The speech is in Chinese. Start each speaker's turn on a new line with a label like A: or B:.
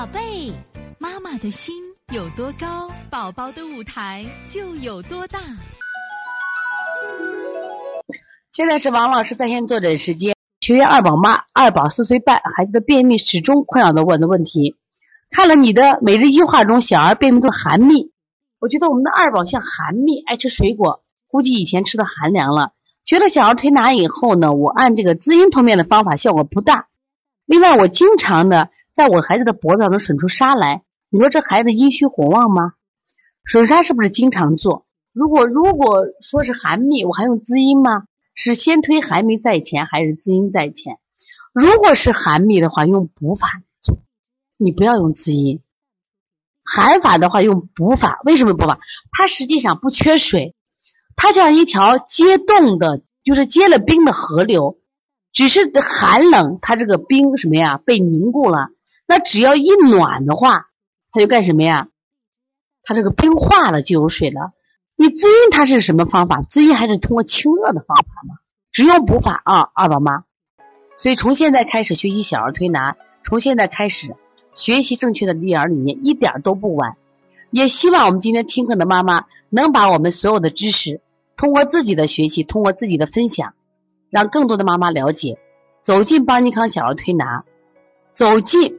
A: 宝贝，妈妈的心有多高，宝宝的舞台就有多大。
B: 现在是王老师在线坐诊时间。学员二宝妈，二宝四岁半，孩子的便秘始终困扰着我的问题。看了你的每日一句话中，小儿便秘的寒秘，我觉得我们的二宝像寒秘，爱吃水果，估计以前吃的寒凉了。学了小儿推拿以后呢，我按这个滋阴通便的方法效果不大。另外，我经常的在我孩子的脖子上能吮出痧来，你说这孩子阴虚火旺吗？吮痧是不是经常做？如果如果说是寒秘，我还用滋阴吗？是先推寒秘在前，还是滋阴在前？如果是寒秘的话，用补法做，你不要用滋阴。寒法的话用补法，为什么补法？它实际上不缺水，它像一条结冻的，就是结了冰的河流，只是寒冷，它这个冰什么呀被凝固了。那只要一暖的话，它就干什么呀？它这个冰化了就有水了。你滋阴它是什么方法？滋阴还是通过清热的方法吗？只用补法啊，二宝妈。所以从现在开始学习小儿推拿，从现在开始学习正确的育儿理念，一点都不晚。也希望我们今天听课的妈妈能把我们所有的知识，通过自己的学习，通过自己的分享，让更多的妈妈了解，走进邦尼康小儿推拿，走进